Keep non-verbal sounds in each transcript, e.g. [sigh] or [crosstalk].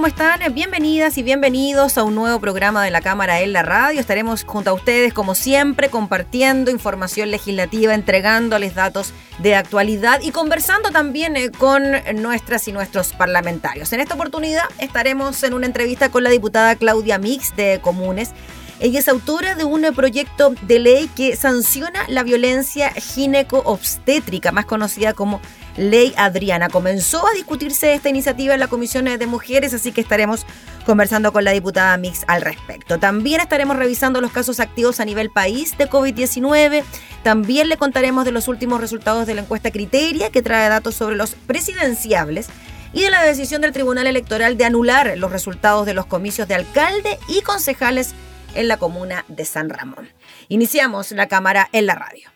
¿Cómo están? Bienvenidas y bienvenidos a un nuevo programa de la Cámara en la Radio. Estaremos junto a ustedes, como siempre, compartiendo información legislativa, entregándoles datos de actualidad y conversando también eh, con nuestras y nuestros parlamentarios. En esta oportunidad estaremos en una entrevista con la diputada Claudia Mix de Comunes. Ella es autora de un proyecto de ley que sanciona la violencia gineco-obstétrica, más conocida como Ley Adriana. Comenzó a discutirse esta iniciativa en la Comisión de Mujeres, así que estaremos conversando con la diputada Mix al respecto. También estaremos revisando los casos activos a nivel país de COVID-19. También le contaremos de los últimos resultados de la encuesta Criteria, que trae datos sobre los presidenciables y de la decisión del Tribunal Electoral de anular los resultados de los comicios de alcalde y concejales en la comuna de San Ramón. Iniciamos la cámara en la radio.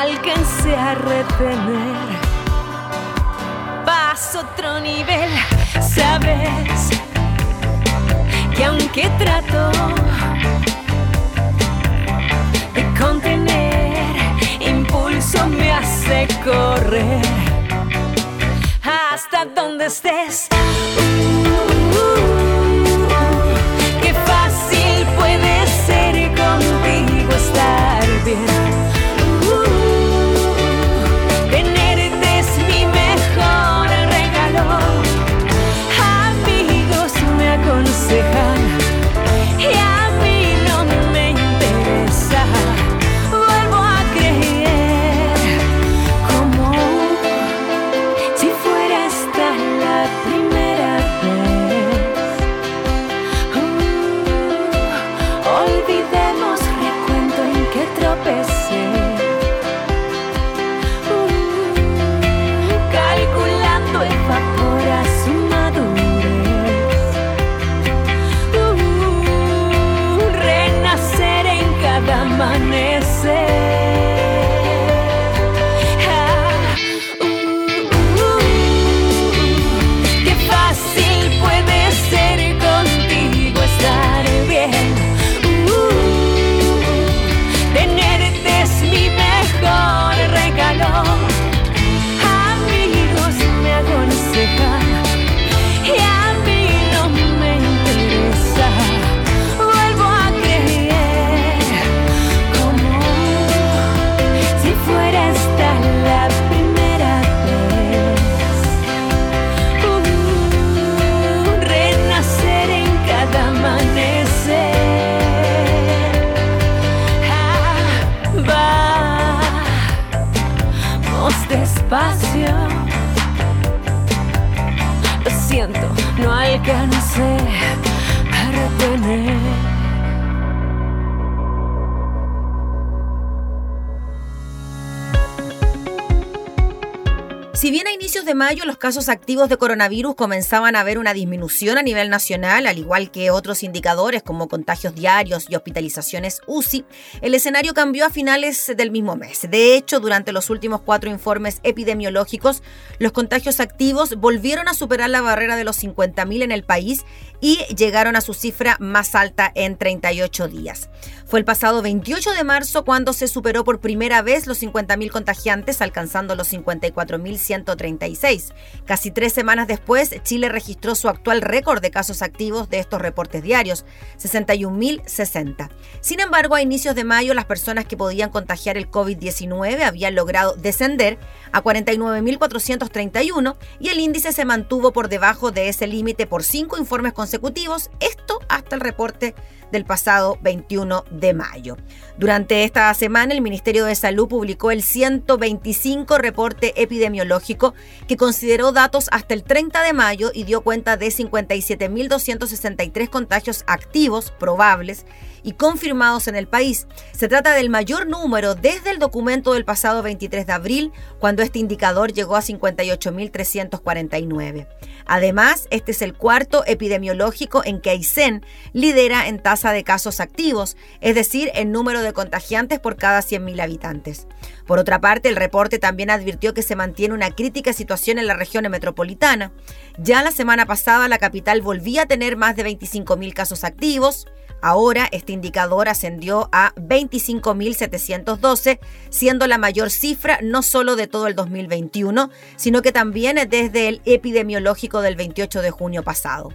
Alcancé a retener. Paso otro nivel, sabes que aunque trato de contener, impulso me hace correr hasta donde estés. inicios casos activos de coronavirus comenzaban a ver una disminución a nivel nacional, al igual que otros indicadores como contagios diarios y hospitalizaciones UCI. El escenario cambió a finales del mismo mes. De hecho, durante los últimos cuatro informes epidemiológicos, los contagios activos volvieron a superar la barrera de los 50.000 en el país y llegaron a su cifra más alta en 38 días. Fue el pasado 28 de marzo cuando se superó por primera vez los 50.000 contagiantes, alcanzando los 54.136. Casi tres semanas después, Chile registró su actual récord de casos activos de estos reportes diarios, 61.060. Sin embargo, a inicios de mayo, las personas que podían contagiar el COVID-19 habían logrado descender a 49.431 y el índice se mantuvo por debajo de ese límite por cinco informes consecutivos, esto hasta el reporte del pasado 21 de mayo. Durante esta semana, el Ministerio de Salud publicó el 125 reporte epidemiológico que consideró datos hasta el 30 de mayo y dio cuenta de 57.263 contagios activos probables y confirmados en el país. Se trata del mayor número desde el documento del pasado 23 de abril, cuando este indicador llegó a 58.349. Además, este es el cuarto epidemiológico en que Aysén lidera en tasa de casos activos, es decir, en número de contagiantes por cada 100.000 habitantes. Por otra parte, el reporte también advirtió que se mantiene una crítica situación en la región metropolitana. Ya la semana pasada la capital volvía a tener más de 25.000 casos activos, Ahora este indicador ascendió a 25.712, siendo la mayor cifra no solo de todo el 2021, sino que también desde el epidemiológico del 28 de junio pasado.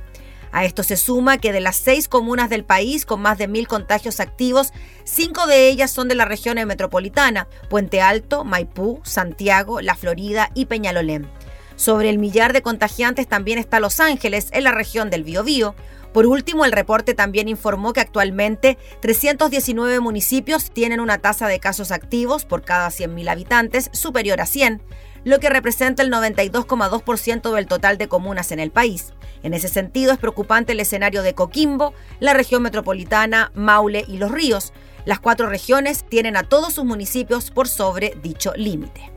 A esto se suma que de las seis comunas del país con más de mil contagios activos, cinco de ellas son de la región metropolitana, Puente Alto, Maipú, Santiago, La Florida y Peñalolén. Sobre el millar de contagiantes también está Los Ángeles, en la región del Biobío, por último, el reporte también informó que actualmente 319 municipios tienen una tasa de casos activos por cada 100.000 habitantes superior a 100, lo que representa el 92,2% del total de comunas en el país. En ese sentido, es preocupante el escenario de Coquimbo, la región metropolitana, Maule y Los Ríos. Las cuatro regiones tienen a todos sus municipios por sobre dicho límite.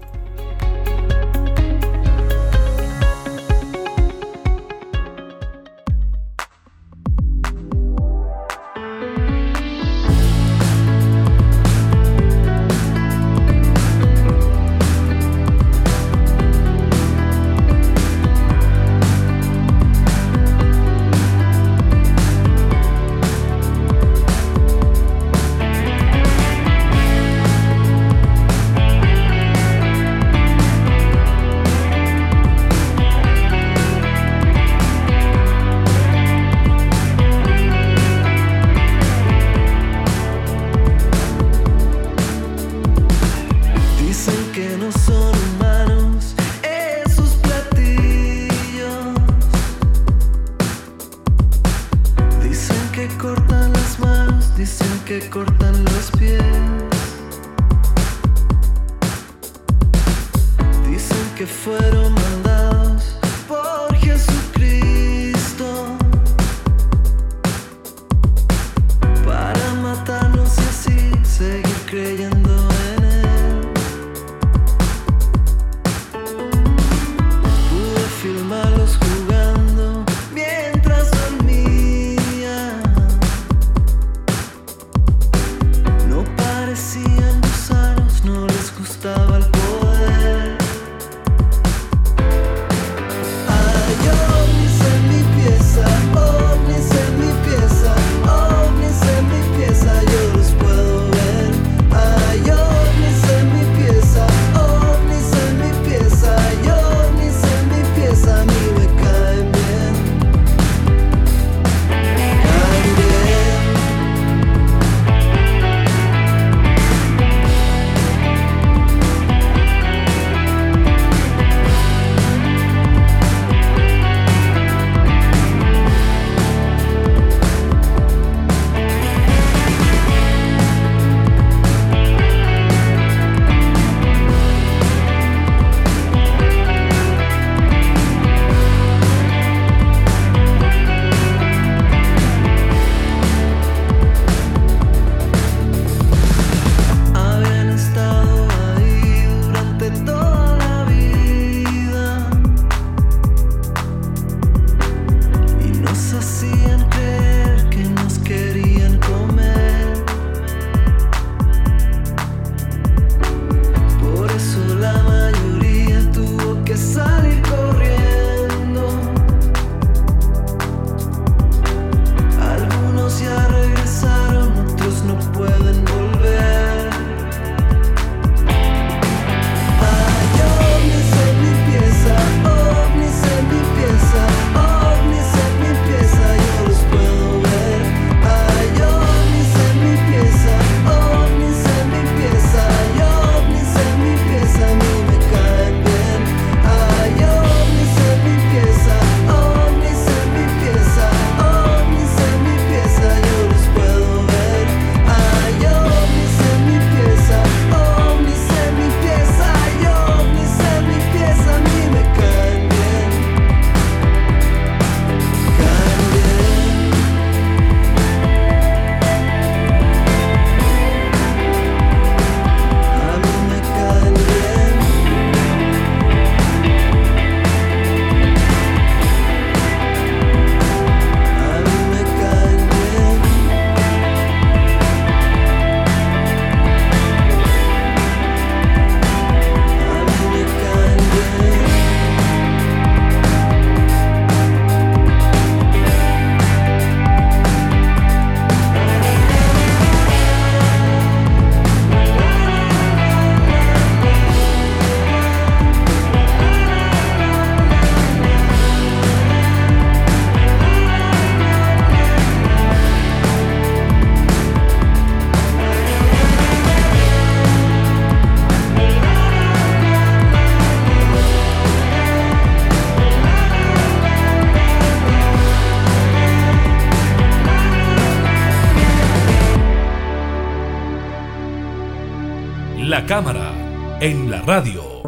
En la radio.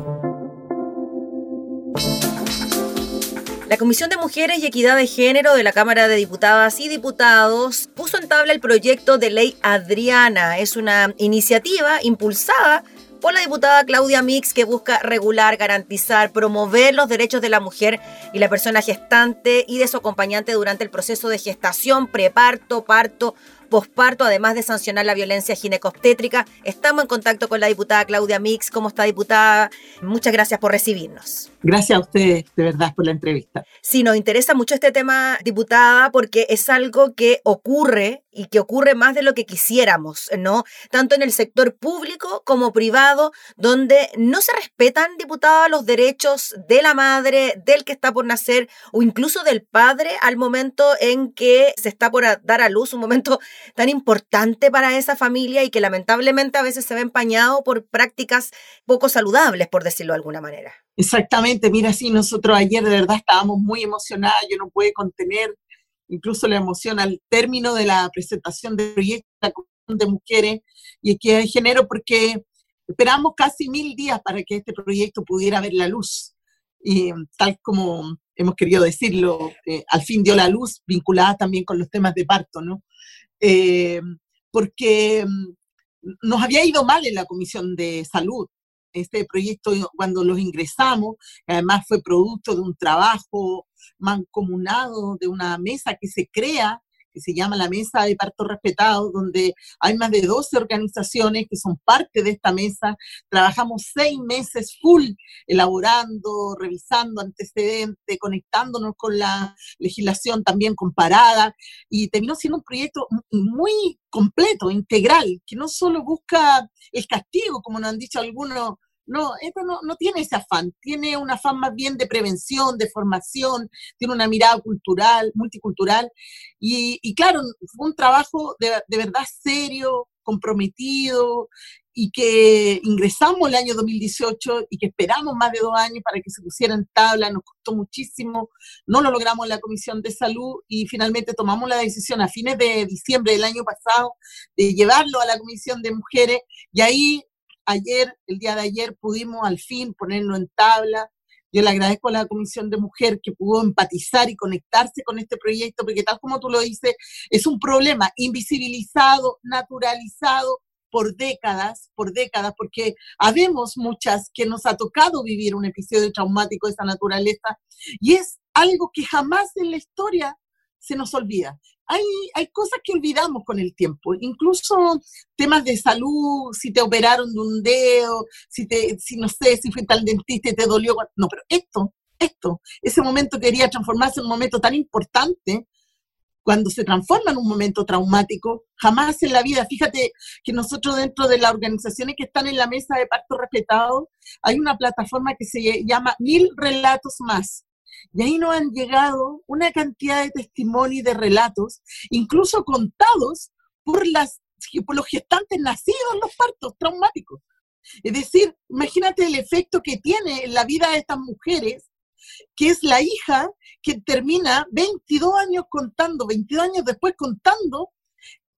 La Comisión de Mujeres y Equidad de Género de la Cámara de Diputadas y Diputados puso en tabla el proyecto de ley Adriana. Es una iniciativa impulsada por la diputada Claudia Mix que busca regular, garantizar, promover los derechos de la mujer y la persona gestante y de su acompañante durante el proceso de gestación, preparto, parto posparto, además de sancionar la violencia ginecobstétrica. Estamos en contacto con la diputada Claudia Mix. ¿Cómo está, diputada? Muchas gracias por recibirnos. Gracias a ustedes, de verdad, por la entrevista. Sí, nos interesa mucho este tema, diputada, porque es algo que ocurre y que ocurre más de lo que quisiéramos, ¿no? Tanto en el sector público como privado, donde no se respetan, diputada, los derechos de la madre, del que está por nacer o incluso del padre al momento en que se está por dar a luz, un momento tan importante para esa familia y que lamentablemente a veces se ve empañado por prácticas poco saludables, por decirlo de alguna manera. Exactamente, mira, sí, nosotros ayer de verdad estábamos muy emocionadas, yo no pude contener incluso la emoción al término de la presentación del proyecto de mujeres y equidad de género, porque esperamos casi mil días para que este proyecto pudiera ver la luz. Y tal como hemos querido decirlo, eh, al fin dio la luz, vinculada también con los temas de parto, ¿no? Eh, porque mm, nos había ido mal en la Comisión de Salud. Este proyecto, cuando los ingresamos, además fue producto de un trabajo mancomunado, de una mesa que se crea que se llama la Mesa de Parto Respetado, donde hay más de 12 organizaciones que son parte de esta mesa. Trabajamos seis meses full elaborando, revisando antecedentes, conectándonos con la legislación también comparada y terminó siendo un proyecto muy completo, integral, que no solo busca el castigo, como nos han dicho algunos no, esto no, no, tiene ese afán, tiene un afán más bien de prevención, de formación, tiene una mirada cultural, multicultural. Y, claro, fue un trabajo de, de, verdad serio, comprometido, y que ingresamos el año 2018 y que esperamos más de dos años para que se pusiera en tabla, nos costó muchísimo, no lo logramos en la Comisión de Salud y finalmente tomamos la decisión a fines de diciembre del año pasado de llevarlo a la Comisión de Mujeres y ahí ayer, el día de ayer, pudimos al fin ponerlo en tabla. Yo le agradezco a la Comisión de Mujer que pudo empatizar y conectarse con este proyecto, porque tal como tú lo dices, es un problema invisibilizado, naturalizado por décadas, por décadas, porque habemos muchas que nos ha tocado vivir un episodio traumático de esa naturaleza, y es algo que jamás en la historia se nos olvida hay, hay cosas que olvidamos con el tiempo, incluso temas de salud, si te operaron de un dedo, si, te, si no sé, si fuiste al dentista y te dolió. No, pero esto, esto, ese momento quería transformarse en un momento tan importante, cuando se transforma en un momento traumático, jamás en la vida. Fíjate que nosotros dentro de las organizaciones que están en la mesa de parto respetado, hay una plataforma que se llama Mil Relatos Más. Y ahí nos han llegado una cantidad de testimonios y de relatos, incluso contados por, las, por los gestantes nacidos en los partos traumáticos. Es decir, imagínate el efecto que tiene en la vida de estas mujeres, que es la hija que termina 22 años contando, 22 años después contando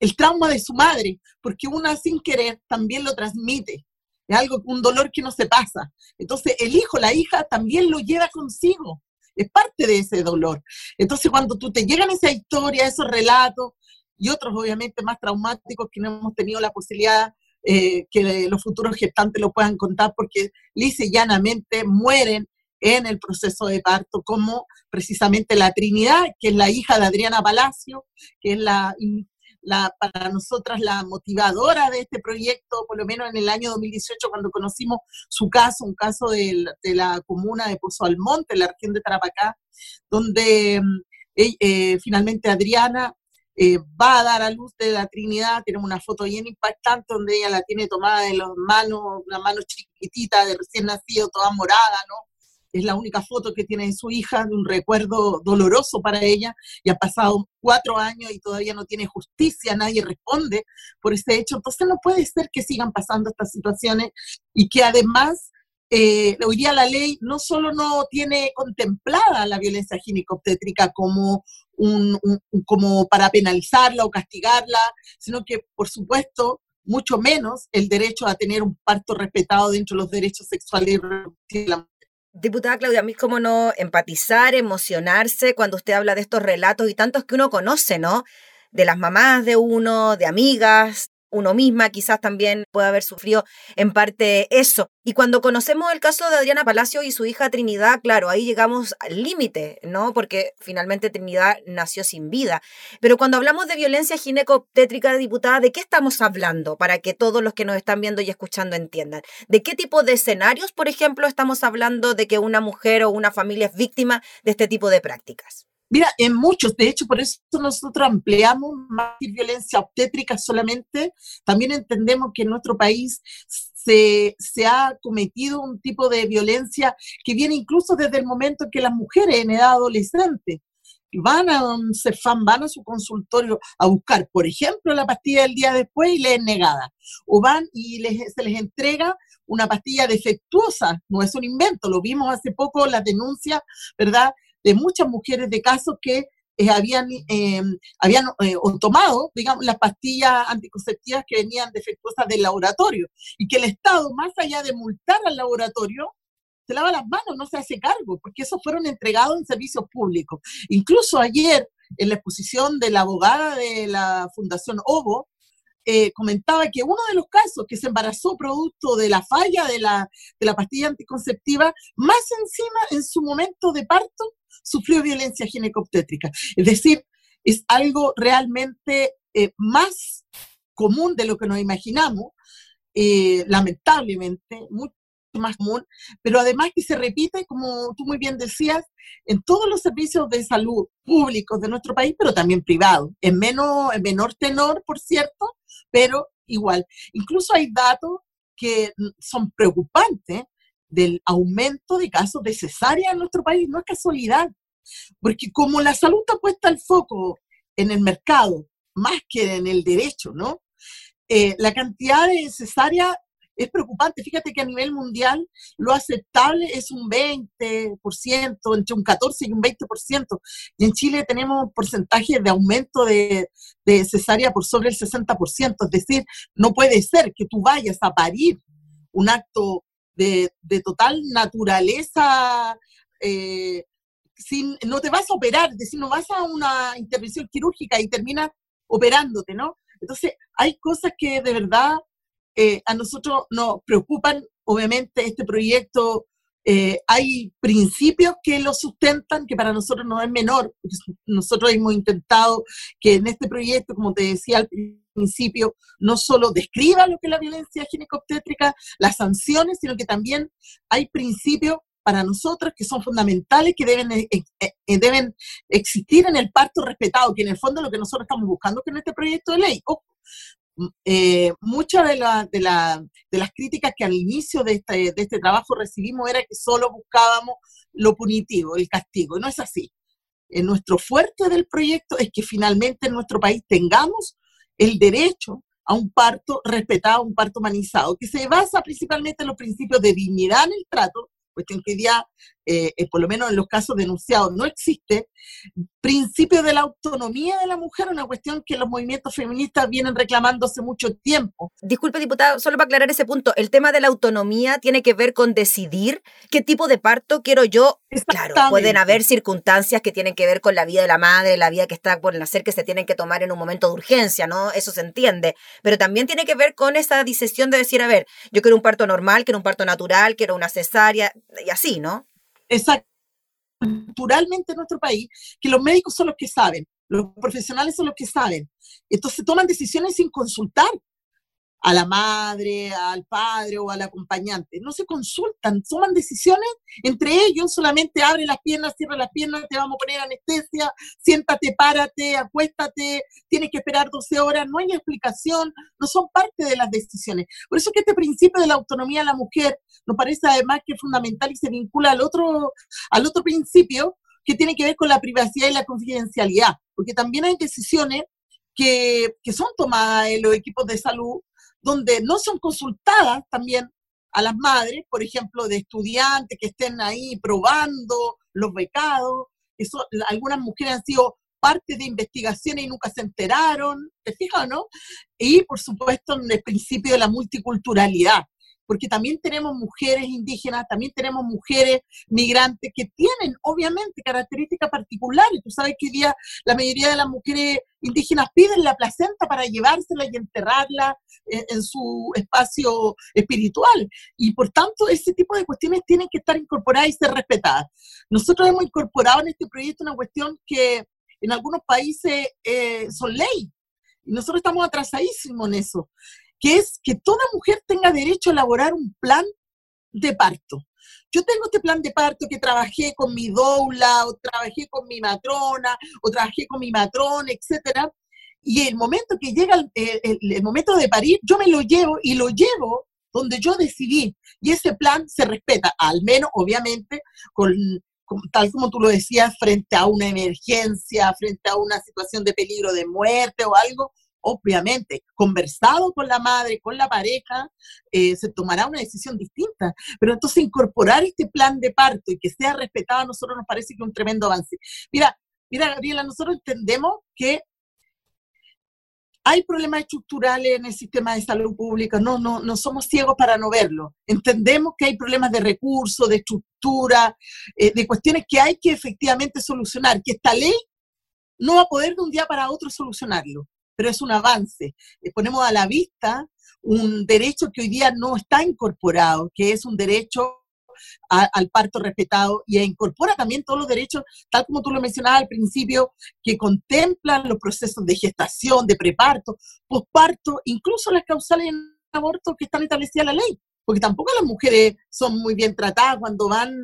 el trauma de su madre, porque una sin querer también lo transmite. Es algo, un dolor que no se pasa. Entonces el hijo, la hija también lo lleva consigo es parte de ese dolor. Entonces, cuando tú te llegan esa historia, esos relatos, y otros obviamente más traumáticos que no hemos tenido la posibilidad eh, que los futuros gestantes lo puedan contar, porque lisa y llanamente mueren en el proceso de parto, como precisamente la Trinidad, que es la hija de Adriana Palacio, que es la para nosotras la motivadora de este proyecto, por lo menos en el año 2018, cuando conocimos su caso, un caso de, la comuna de Pozo Almonte, la región de Tarapacá, donde mm, eh, finalmente Adriana eh, va a dar a luz de la Trinidad. Tenemos una foto bien impactante donde ella la tiene tomada en las manos, una mano chiquitita de recién nacido, toda morada, ¿no? Es la única foto que tiene de su hija, de un recuerdo doloroso para ella, y ha pasado cuatro años y todavía no tiene justicia, nadie responde por ese hecho. Entonces no puede ser que sigan pasando estas situaciones y que además eh, hoy día la ley no solo no tiene contemplada la violencia ginecobstétrica como, un, como para penalizarla o castigarla, sino que, por supuesto, mucho menos el derecho a tener un parto respetado dentro de los derechos sexuales de la. Diputada Claudia, a mí cómo no empatizar, emocionarse cuando usted habla de estos relatos y tantos que uno conoce, ¿no? De las mamás de uno, de amigas, uno misma quizás también puede haber sufrido en parte eso. Y cuando conocemos el caso de Adriana Palacio y su hija Trinidad, claro, ahí llegamos al límite, ¿no? Porque finalmente Trinidad nació sin vida. Pero cuando hablamos de violencia ginecobstétrica, diputada, ¿de qué estamos hablando? Para que todos los que nos están viendo y escuchando entiendan. ¿De qué tipo de escenarios, por ejemplo, estamos hablando de que una mujer o una familia es víctima de este tipo de prácticas? Mira, en muchos, de hecho, por eso nosotros ampliamos más violencia obstétrica solamente. También entendemos que en nuestro país se, se, ha cometido un tipo de violencia que viene incluso desde el momento que las mujeres en edad adolescente van a un CEFAM, van a su consultorio a buscar, por ejemplo, la pastilla del día después y le es negada. O van y les, se les entrega una pastilla defectuosa, no es un invento, lo vimos hace poco, las denuncias, ¿verdad? De muchas mujeres de casos que eh, habían, eh, habían eh, tomado, digamos, las pastillas anticonceptivas que venían defectuosas del laboratorio y que el Estado, más allá de multar al laboratorio, se lava las manos, no se hace cargo, porque esos fueron entregados en servicios públicos. Incluso ayer, en la exposición de la abogada de la Fundación OVO, comentaba que uno de los casos que se embarazó producto de la falla de la, de la pastilla anticonceptiva, más encima en su momento de parto, sufrió violencia ginecobstétrica. Es decir, es algo realmente eh, más común de lo que nos imaginamos, eh, lamentablemente, mucho más común, pero además que se repite, como tú muy bien decías, en todos los servicios de salud públicos de nuestro país, pero también privados, en, menos, en menor tenor, por cierto, pero igual. Incluso hay datos que son preocupantes del aumento de casos de cesárea en nuestro país. No es casualidad, porque como la salud está puesta al foco en el mercado más que en el derecho, ¿no? Eh, la cantidad de cesárea es preocupante. Fíjate que a nivel mundial lo aceptable es un 20%, entre un 14 y un 20%. Y en Chile tenemos porcentajes de aumento de, de cesárea por sobre el 60%. Es decir, no puede ser que tú vayas a parir un acto de, total naturaleza, eh, sin, no te vas a operar, es decir, no vas a una intervención quirúrgica y terminas operándote, ¿no? Entonces, hay cosas que de verdad eh, a nosotros nos preocupan. Obviamente, este proyecto, eh, hay principios que lo sustentan, que para nosotros no es menor. Nosotros hemos intentado que en este proyecto, como te decía al principio, no solo describa lo que es la violencia ginecobstétrica, las sanciones, sino que también hay principios para nosotros que son fundamentales, que deben, eh, eh, eh, deben existir en el parto respetado, que en el fondo es lo que nosotros estamos buscando en este proyecto de ley. Mm, muchas de, de, de, las críticas que al inicio de este, de este trabajo recibimos era que solo buscábamos lo punitivo, el castigo. No es así. nuestro fuerte del proyecto es que finalmente en nuestro país tengamos el derecho a un parto respetado, un parto humanizado, que se basa principalmente en los principios de dignidad en el trato, cuestión que día, eh, eh, por lo menos en los casos denunciados, no existe, principio de la autonomía de la mujer, una cuestión que los movimientos feministas vienen reclamando hace mucho tiempo. Disculpe, diputado, solo para aclarar ese punto, el tema de la autonomía tiene que ver con decidir qué tipo de parto quiero yo. Claro, pueden haber circunstancias que tienen que ver con la vida de la madre, la vida que está por nacer, que se tienen que tomar en un momento de urgencia, ¿no? Eso se entiende. Pero también tiene que ver con esa decisión de decir, a ver, yo quiero un parto normal, quiero un parto natural, quiero una cesárea, y así, ¿no? Exacto. En nuestro país, que los médicos son los que saben, los profesionales son los que saben. Entonces toman decisiones sin consultar a la madre, al padre o al acompañante. No se consultan, toman decisiones entre ellos, solamente abre las piernas, cierra las piernas, te vamos a poner anestesia, siéntate, párate, acuéstate, tienes que esperar 12 horas, no hay explicación, no son parte de las decisiones. Por eso que este principio de la autonomía de la mujer nos parece además que es fundamental y se vincula al otro, al otro principio que tiene que ver con la privacidad y la confidencialidad, porque también hay decisiones que, que son tomadas en los equipos de salud donde no son consultadas también a las madres, por ejemplo, de estudiantes que estén ahí probando los becados, que algunas mujeres han sido parte de investigaciones y nunca se enteraron, ¿te fijas, no? Y por supuesto en el principio de la multiculturalidad, porque también tenemos mujeres indígenas, también tenemos mujeres migrantes que tienen obviamente características particulares. Tú sabes que hoy día la mayoría de las mujeres indígenas piden la placenta para llevársela y enterrarla en, su espacio espiritual. Y por tanto, ese tipo de cuestiones tienen que estar incorporadas y ser respetadas. Nosotros hemos incorporado en este proyecto una cuestión que en algunos países eh, son ley. Y nosotros estamos atrasadísimos en eso que es que toda mujer tenga derecho a elaborar un plan de parto. Yo tengo este plan de parto que trabajé con mi doula, o trabajé con mi matrona, o trabajé con mi matrón, etcétera. Y el momento que llega el, momento de parir, yo me lo llevo y lo llevo donde yo decidí. Y ese plan se respeta, al menos, obviamente, con, tal como tú lo decías, frente a una emergencia, frente a una situación de peligro de muerte o algo, obviamente, conversado con la madre, con la pareja, eh, se tomará una decisión distinta. Pero entonces incorporar este plan de parto y que sea respetado a nosotros nos parece que es un tremendo avance. Mira, mira, Gabriela, nosotros entendemos que hay problemas estructurales en el sistema de salud pública, no, no, no somos ciegos para no verlo. Entendemos que hay problemas de recursos, de estructura, eh, de cuestiones que hay que efectivamente solucionar, que esta ley no va a poder de un día para otro solucionarlo pero es un avance. Eh, ponemos a la vista un derecho que hoy día no está incorporado, que es un derecho al parto respetado y incorpora también todos los derechos, tal como tú lo mencionabas al principio, que contemplan los procesos de gestación, de preparto, posparto, incluso las causales en aborto que están establecidas en la ley porque tampoco las mujeres son muy bien tratadas cuando van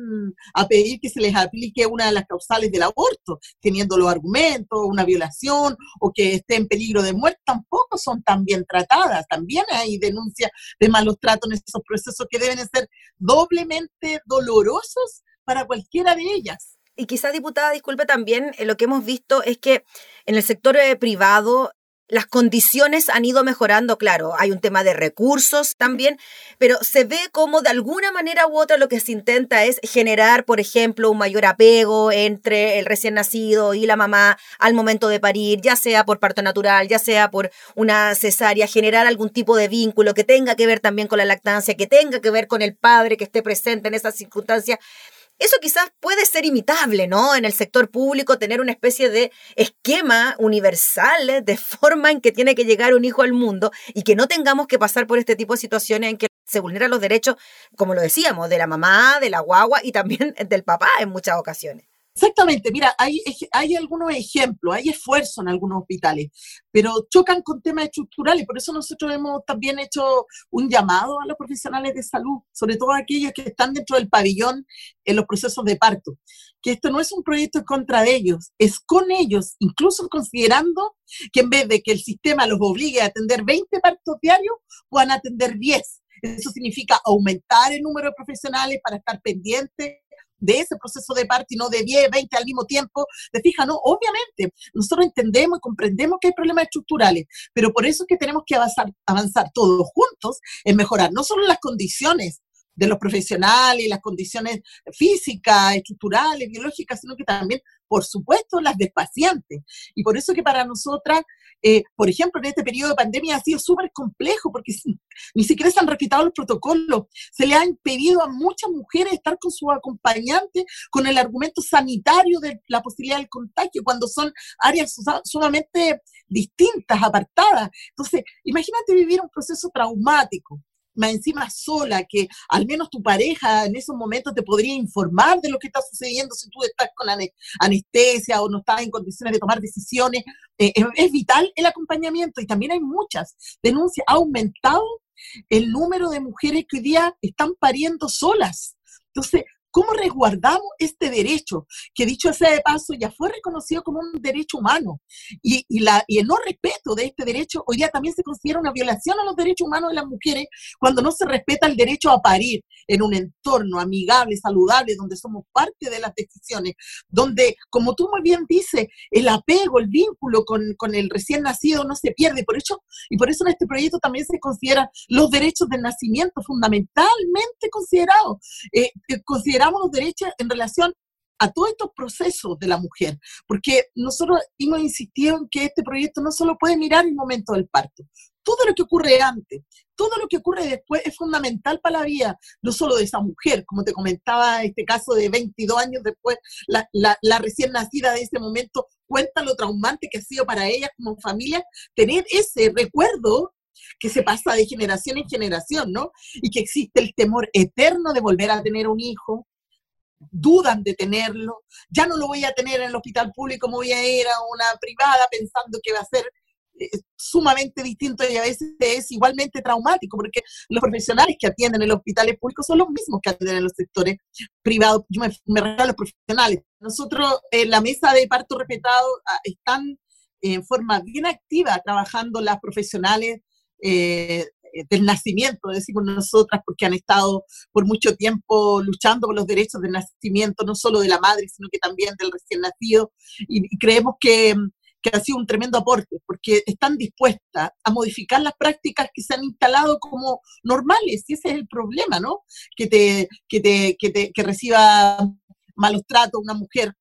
a pedir que se les aplique una de las causales del aborto, teniendo los argumentos, una violación o que esté en peligro de muerte, tampoco son tan bien tratadas. También hay denuncias de malos tratos en esos procesos que deben ser doblemente dolorosos para cualquiera de ellas. Y quizás, diputada, disculpe también, eh, lo que hemos visto es que en el sector eh, privado las condiciones han ido mejorando, claro, hay un tema de recursos también, pero se ve como de alguna manera u otra lo que se intenta es generar, por ejemplo, un mayor apego entre el recién nacido y la mamá al momento de parir, ya sea por parto natural, ya sea por una cesárea, generar algún tipo de vínculo que tenga que ver también con la lactancia, que tenga que ver con el padre que esté presente en esas circunstancias. Eso quizás puede ser imitable, ¿no? En el sector público, tener una especie de esquema universal ¿eh? de forma en que tiene que llegar un hijo al mundo y que no tengamos que pasar por este tipo de situaciones en que se vulneran los derechos, como lo decíamos, de la mamá, de la guagua y también del papá en muchas ocasiones. Exactamente, mira, hay, hay algunos ejemplos, hay esfuerzo en algunos hospitales, pero chocan con temas estructurales, por eso nosotros hemos también hecho un llamado a los profesionales de salud, sobre todo aquellos que están dentro del pabellón en los procesos de parto, que esto no es un proyecto en contra de ellos, es con ellos, incluso considerando que en vez de que el sistema los obligue a atender 20 partos diarios, puedan atender 10. Eso significa aumentar el número de profesionales para estar pendientes de ese proceso de parto y no de 10, 20 al mismo tiempo. ¿Te fijas? No, obviamente, nosotros entendemos y comprendemos que hay problemas estructurales, pero por eso es que tenemos que avanzar, avanzar todos juntos en mejorar no solo las condiciones de los profesionales, las condiciones físicas, estructurales, biológicas, sino que también, por supuesto, las del paciente. Y por eso que para nosotras eh, por ejemplo, en este periodo de pandemia ha sido súper complejo porque ni siquiera se han respetado los protocolos. Se le ha impedido a muchas mujeres estar con su acompañante con el argumento sanitario de la posibilidad del contagio, cuando son áreas sumamente distintas, apartadas. Entonces, imagínate vivir un proceso traumático más encima sola, que al menos tu pareja en esos momentos te podría informar de lo que está sucediendo si tú estás con anestesia o no estás en condiciones de tomar decisiones. Eh, es, vital el acompañamiento y también hay muchas denuncias. Ha aumentado el número de mujeres que hoy día están pariendo solas. Entonces, ¿Cómo resguardamos este derecho? Que dicho sea de paso, ya fue reconocido como un derecho humano. Y, la, y el no respeto de este derecho hoy día también se considera una violación a los derechos humanos de las mujeres cuando no se respeta el derecho a parir en un entorno amigable, saludable, donde somos parte de las decisiones, donde, como tú muy bien dices, el apego, el vínculo con, el recién nacido no se pierde. Por eso, y por eso en este proyecto también se consideran los derechos del nacimiento fundamentalmente considerados. Eh, eh consideramos los derechos en relación a todos estos procesos de la mujer, porque nosotros hemos insistido en que este proyecto no solo puede mirar el momento del parto, todo lo que ocurre antes, todo lo que ocurre después es fundamental para la vida, no solo de esa mujer, como te comentaba, este caso de 22 años después, la, la recién nacida de ese momento cuenta lo traumante que ha sido para ella como familia, tener ese recuerdo que se pasa de generación en generación, ¿no? Y que existe el temor eterno de volver a tener un hijo, dudan de tenerlo, ya no lo voy a tener en el hospital público, me voy a ir a una privada pensando que va a ser eh, sumamente distinto y a veces es igualmente traumático, porque los profesionales que atienden en los hospitales públicos son los mismos que atienden en los sectores privados. Yo me, me refiero a los profesionales. Nosotros en la mesa de parto respetado ah, están en forma bien activa trabajando las profesionales eh, eh, del nacimiento, decimos nosotras, porque han estado por mucho tiempo luchando por los derechos del nacimiento, no solo de la madre, sino que también del recién nacido, y, creemos que, que, ha sido un tremendo aporte, porque están dispuestas a modificar las prácticas que se han instalado como normales, y ese es el problema, ¿no? Que, te, que, te, que, te, que reciba malos tratos una mujer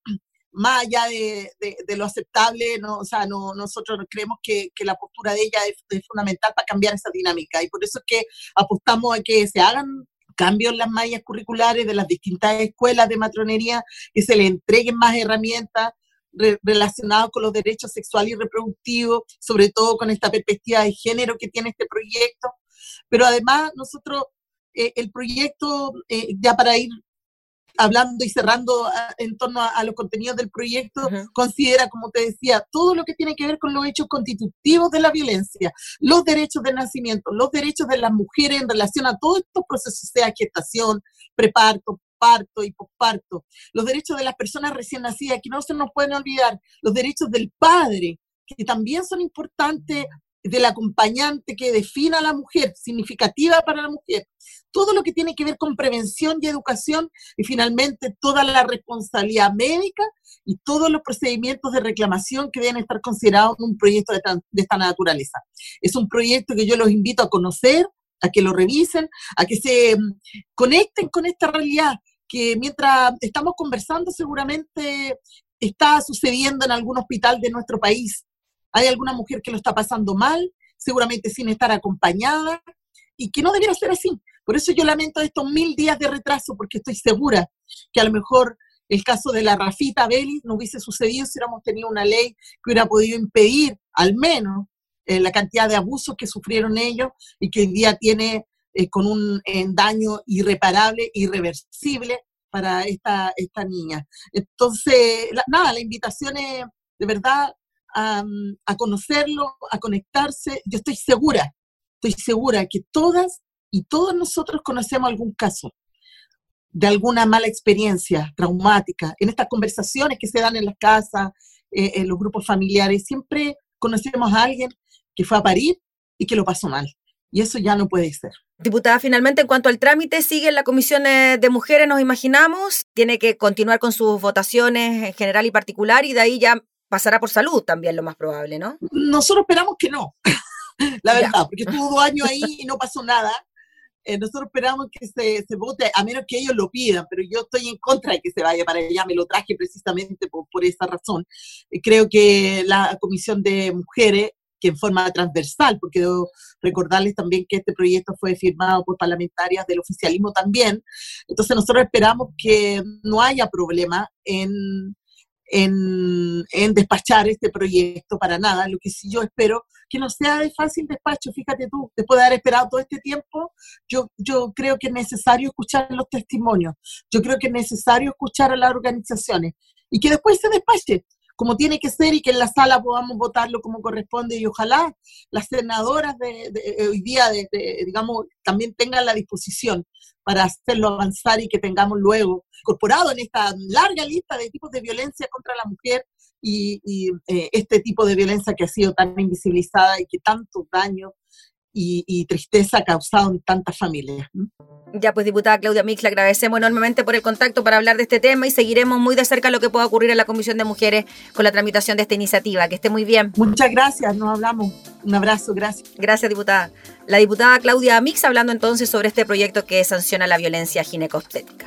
más allá de, lo aceptable, no, o sea, no, nosotros creemos que, la postura de ella es, fundamental para cambiar esa dinámica y por eso es que apostamos a que se hagan cambios en las mallas curriculares de las distintas escuelas de matronería, que se le entreguen más herramientas relacionadas con los derechos sexuales y reproductivos, sobre todo con esta perspectiva de género que tiene este proyecto. Pero además nosotros, eh, el proyecto, eh, ya para ir hablando y cerrando ah, en torno a, los contenidos del proyecto, considera, como te decía, todo lo que tiene que ver con los hechos constitutivos de la violencia, los derechos de nacimiento, los derechos de las mujeres en relación a todos estos procesos, sea gestación, preparto, parto y posparto, los derechos de las personas recién nacidas, que no se nos pueden olvidar, los derechos del padre, que también son importantes del acompañante que defina a la mujer, significativa para la mujer, todo lo que tiene que ver con prevención y educación y finalmente toda la responsabilidad médica y todos los procedimientos de reclamación que deben estar considerados en un proyecto de, esta naturaleza. Es un proyecto que yo los invito a conocer, a que lo revisen, a que se mm, conecten con esta realidad que mientras estamos conversando seguramente está sucediendo en algún hospital de nuestro país hay alguna mujer que lo está pasando mal, seguramente sin estar acompañada, y que no debiera ser así. Por eso yo lamento estos mil días de retraso, porque estoy segura que a lo mejor el caso de la Rafita Belli no hubiese sucedido si hubiéramos tenido una ley que hubiera podido impedir al menos eh, la cantidad de abusos que sufrieron ellos y que hoy día tiene eh, con un daño irreparable, irreversible para esta, esta niña. Entonces, nada, la invitación es de verdad a, conocerlo, a conectarse. Yo estoy segura, estoy segura que todas y todos nosotros conocemos algún caso de alguna mala experiencia traumática. En estas conversaciones que se dan en las casas, eh, en los grupos familiares, siempre conocemos a alguien que fue a parir y que lo pasó mal. Y eso ya no puede ser. Diputada, finalmente, en cuanto al trámite, sigue en la Comisión de Mujeres, nos imaginamos. Tiene que continuar con sus votaciones en general y particular y de ahí ya pasará por salud también, lo más probable, ¿no? Nosotros esperamos que no, [laughs] la verdad, porque estuvo dos años ahí y no pasó nada. Eh, nosotros esperamos que se, se, vote, a menos que ellos lo pidan, pero yo estoy en contra de que se vaya para allá, me lo traje precisamente por, por esa razón. Eh, creo que la Comisión de Mujeres, que en forma transversal, porque debo recordarles también que este proyecto fue firmado por parlamentarias del oficialismo también, entonces nosotros esperamos que no haya problema en en, despachar este proyecto para nada. Lo que sí yo espero que no sea de fácil despacho. Fíjate tú, después de haber esperado todo este tiempo, yo, yo creo que es necesario escuchar los testimonios. Yo creo que es necesario escuchar a las organizaciones y que después se despache como tiene que ser y que en la sala podamos votarlo como corresponde y ojalá las senadoras de, hoy día, digamos, también tengan la disposición para hacerlo avanzar y que tengamos luego incorporado en esta larga lista de tipos de violencia contra la mujer y, eh, este tipo de violencia que ha sido tan invisibilizada y que tanto daño y, tristeza causado en tantas familias. Ya pues, diputada Claudia Mix, le agradecemos enormemente por el contacto para hablar de este tema y seguiremos muy de cerca lo que pueda ocurrir en la Comisión de Mujeres con la tramitación de esta iniciativa. Que esté muy bien. Muchas gracias, nos hablamos. Un abrazo, gracias. Gracias, diputada. La diputada Claudia Mix hablando entonces sobre este proyecto que sanciona la violencia ginecostética.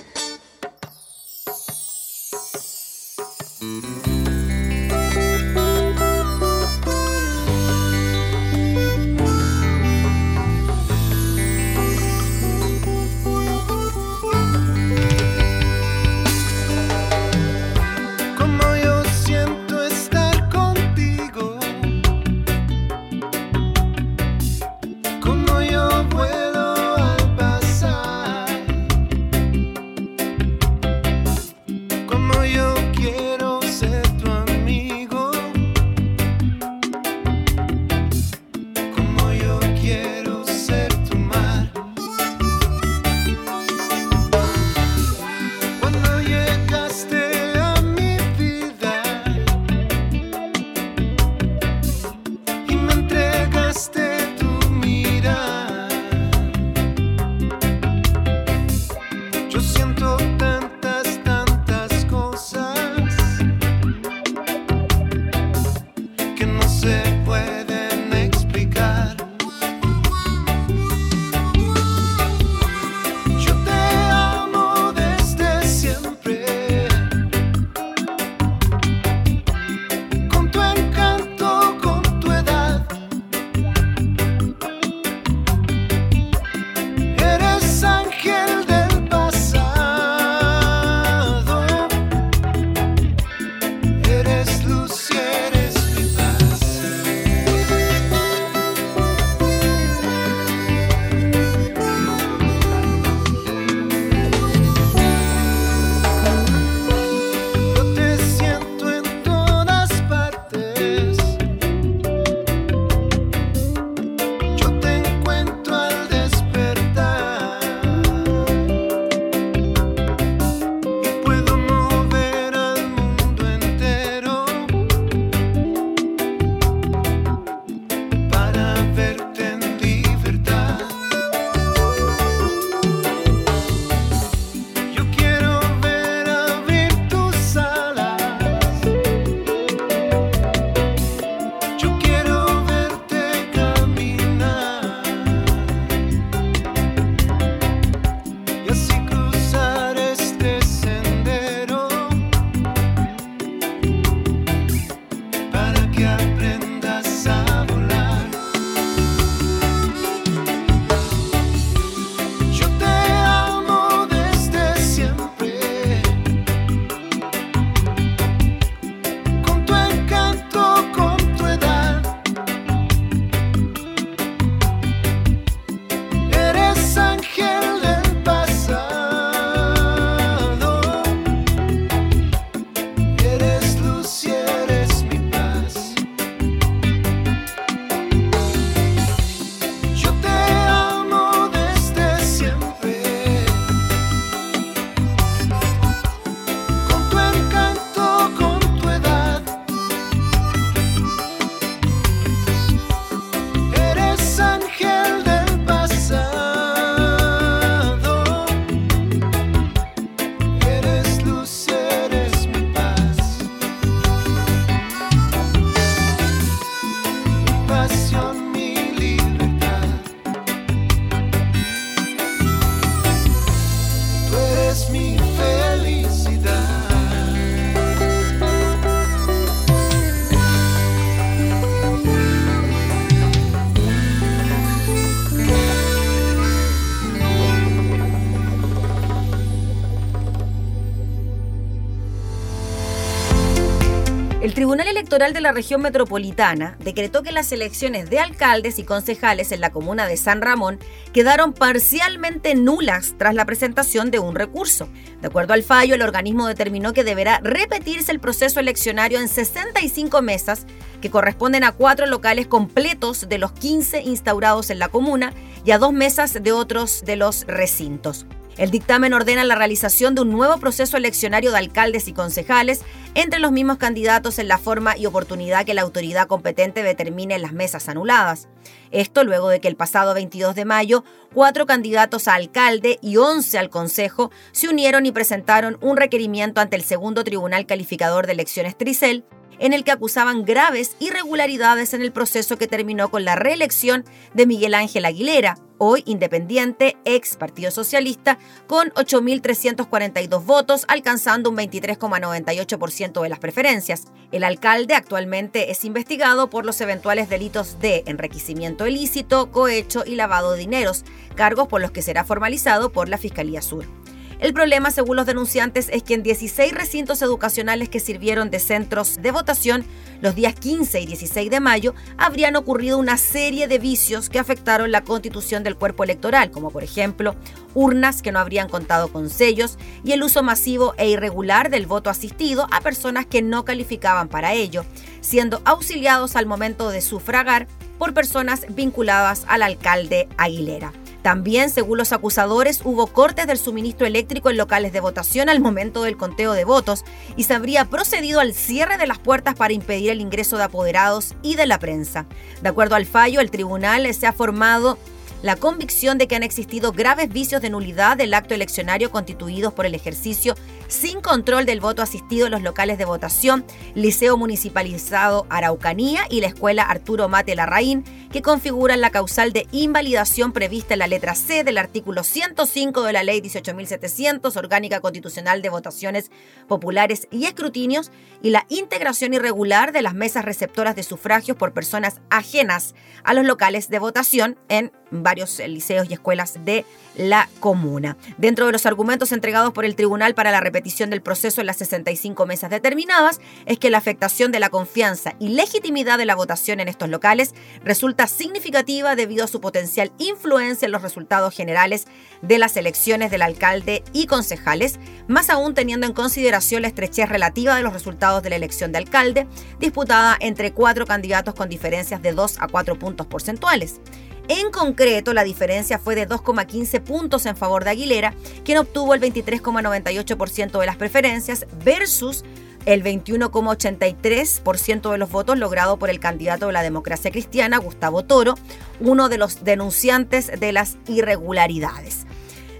Tribunal Electoral de la Región Metropolitana decretó que las elecciones de alcaldes y concejales en la comuna de San Ramón quedaron parcialmente nulas tras la presentación de un recurso. De acuerdo al fallo, el organismo determinó que deberá repetirse el proceso eleccionario en 65 mesas que corresponden a cuatro locales completos de los 15 instaurados en la comuna y a dos mesas de otros de los recintos. El dictamen ordena la realización de un nuevo proceso eleccionario de alcaldes y concejales entre los mismos candidatos en la forma y oportunidad que la autoridad competente determine en las mesas anuladas. Esto luego de que el pasado 22 de mayo, cuatro candidatos a alcalde y 11 al consejo se unieron y presentaron un requerimiento ante el segundo tribunal calificador de elecciones Tricel en el que acusaban graves irregularidades en el proceso que terminó con la reelección de Miguel Ángel Aguilera, hoy independiente, ex Partido Socialista, con 8.342 votos, alcanzando un 23,98% de las preferencias. El alcalde actualmente es investigado por los eventuales delitos de enriquecimiento ilícito, cohecho y lavado de dineros, cargos por los que será formalizado por la Fiscalía Sur. El problema, según los denunciantes, es que en 16 recintos educacionales que sirvieron de centros de votación los días 15 y 16 de mayo, habrían ocurrido una serie de vicios que afectaron la constitución del cuerpo electoral, como por ejemplo urnas que no habrían contado con sellos y el uso masivo e irregular del voto asistido a personas que no calificaban para ello, siendo auxiliados al momento de sufragar por personas vinculadas al alcalde Aguilera. También, según los acusadores, hubo cortes del suministro eléctrico en locales de votación al momento del conteo de votos y se habría procedido al cierre de las puertas para impedir el ingreso de apoderados y de la prensa. De acuerdo al fallo, el tribunal se ha formado la convicción de que han existido graves vicios de nulidad del acto eleccionario constituidos por el ejercicio sin control del voto asistido en los locales de votación, Liceo Municipalizado Araucanía y la Escuela Arturo Mate Larraín, que configuran la causal de invalidación prevista en la letra C del artículo 105 de la Ley 18.700, Orgánica Constitucional de Votaciones Populares y Escrutinios, y la integración irregular de las mesas receptoras de sufragios por personas ajenas a los locales de votación en varios liceos y escuelas de la comuna. Dentro de los argumentos entregados por el tribunal para la repetición del proceso en las 65 mesas determinadas es que la afectación de la confianza y legitimidad de la votación en estos locales resulta significativa debido a su potencial influencia en los resultados generales de las elecciones del alcalde y concejales, más aún teniendo en consideración la estrechez relativa de los resultados de la elección de alcalde, disputada entre cuatro candidatos con diferencias de 2 a 4 puntos porcentuales. En concreto, la diferencia fue de 2,15 puntos en favor de Aguilera, quien obtuvo el 23,98% de las preferencias, versus el 21,83% de los votos logrado por el candidato de la democracia cristiana, Gustavo Toro, uno de los denunciantes de las irregularidades.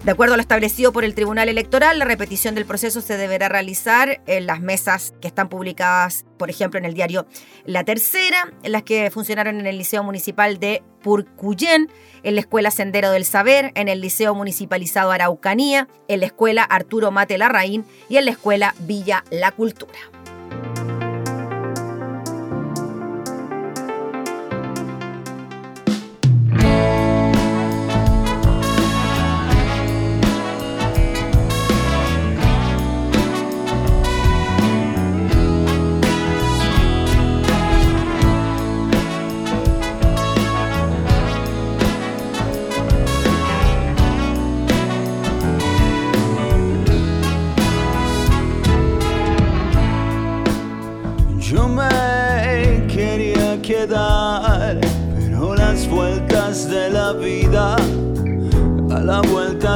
De acuerdo a lo establecido por el Tribunal Electoral, la repetición del proceso se deberá realizar en las mesas que están publicadas, por ejemplo, en el diario La Tercera, en las que funcionaron en el Liceo Municipal de Purcuyén, en la Escuela Sendero del Saber, en el Liceo Municipalizado Araucanía, en la Escuela Arturo Mate Larraín y en la Escuela Villa La Cultura.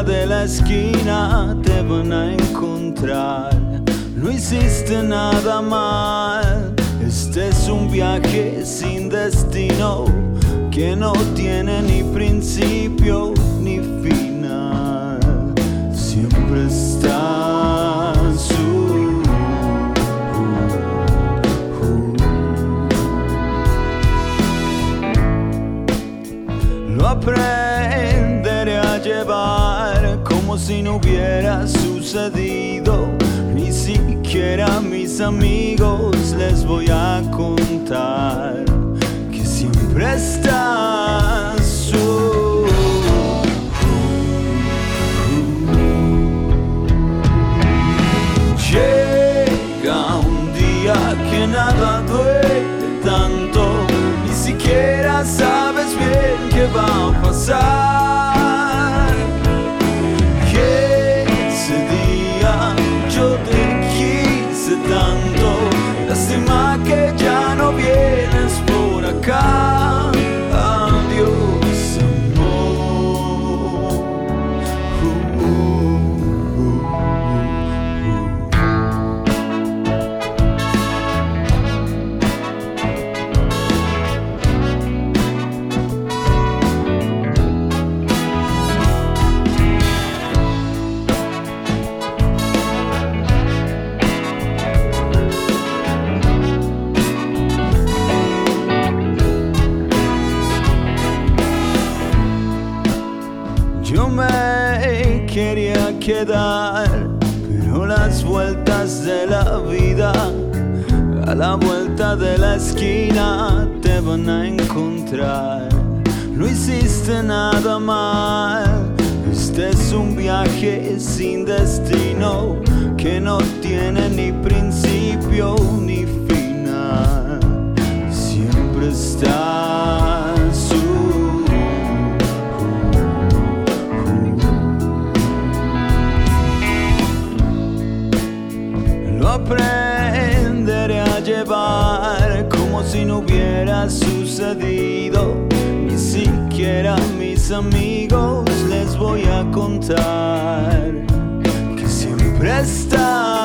De la esquina te van a encontrar. No hiciste nada mal. Este es un viaje sin destino que no tiene ni principio ni final. Lo aprenderé a llevar si no hubiera sucedido. Ni siquiera mis amigos les voy a contar sucedido. Ni siquiera mis amigos les voy a contar que siempre estás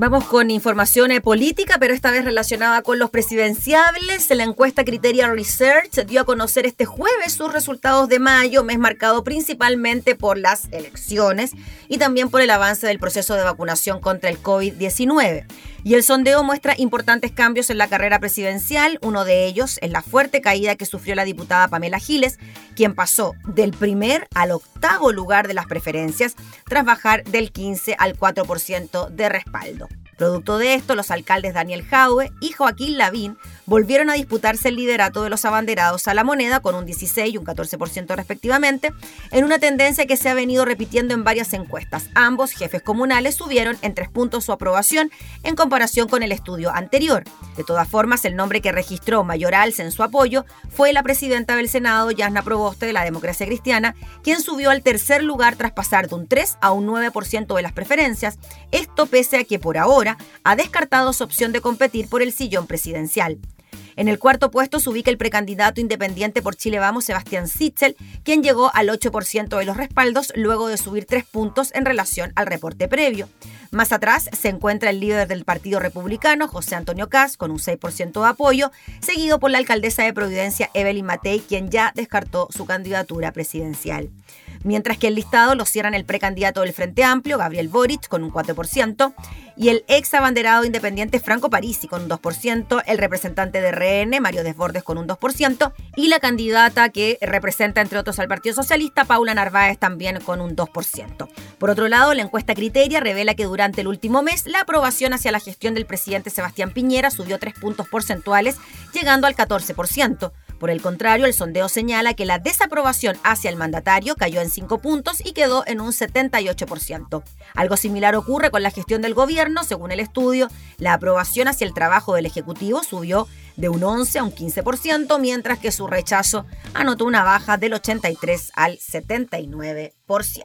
Vamos con información eh, política, pero esta vez relacionada con los presidenciables. La encuesta Criteria Research dio a conocer este jueves sus resultados de mayo, mes marcado principalmente por las elecciones y también por el avance del proceso de vacunación contra el COVID-19. Y el sondeo muestra importantes cambios en la carrera presidencial. Uno de ellos es la fuerte caída que sufrió la diputada Pamela Giles, quien pasó del primer al octavo lugar de las preferencias tras bajar del 15 al 4% de respaldo. Producto de esto, los alcaldes Daniel Jaue y Joaquín Lavín volvieron a disputarse el liderato de los abanderados a la moneda con un 16 y un 14% respectivamente, en una tendencia que se ha venido repitiendo en varias encuestas. Ambos jefes comunales subieron en tres puntos su aprobación en comparación con el estudio anterior. De todas formas, el nombre que registró mayor alza en su apoyo fue la presidenta del Senado, Yasna Proboste, de la democracia cristiana, quien subió al tercer lugar tras pasar de un 3 a un 9% de las preferencias, esto pese a que por ahora ha descartado su opción de competir por el sillón presidencial. En el cuarto puesto se ubica el precandidato independiente por Chile Vamos, Sebastián Sitzel, quien llegó al 8% de los respaldos luego de subir tres puntos en relación al reporte previo. Más atrás se encuentra el líder del Partido Republicano, José Antonio Caz, con un 6% de apoyo, seguido por la alcaldesa de Providencia, Evelyn Matei, quien ya descartó su candidatura presidencial. Mientras que el listado lo cierran el precandidato del Frente Amplio, Gabriel Boric, con un 4%, y el ex abanderado independiente Franco Parisi, con un 2%, el representante de RN, Mario Desbordes, con un 2%, y la candidata que representa, entre otros, al Partido Socialista, Paula Narváez, también con un 2%. Por otro lado, la encuesta Criteria revela que durante el último mes la aprobación hacia la gestión del presidente Sebastián Piñera subió 3 puntos porcentuales, llegando al 14%. Por el contrario, el sondeo señala que la desaprobación hacia el mandatario cayó en 5 puntos y quedó en un 78%. Algo similar ocurre con la gestión del gobierno. Según el estudio, la aprobación hacia el trabajo del Ejecutivo subió de un 11 a un 15%, mientras que su rechazo anotó una baja del 83 al 79%.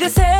Mi deseo, tu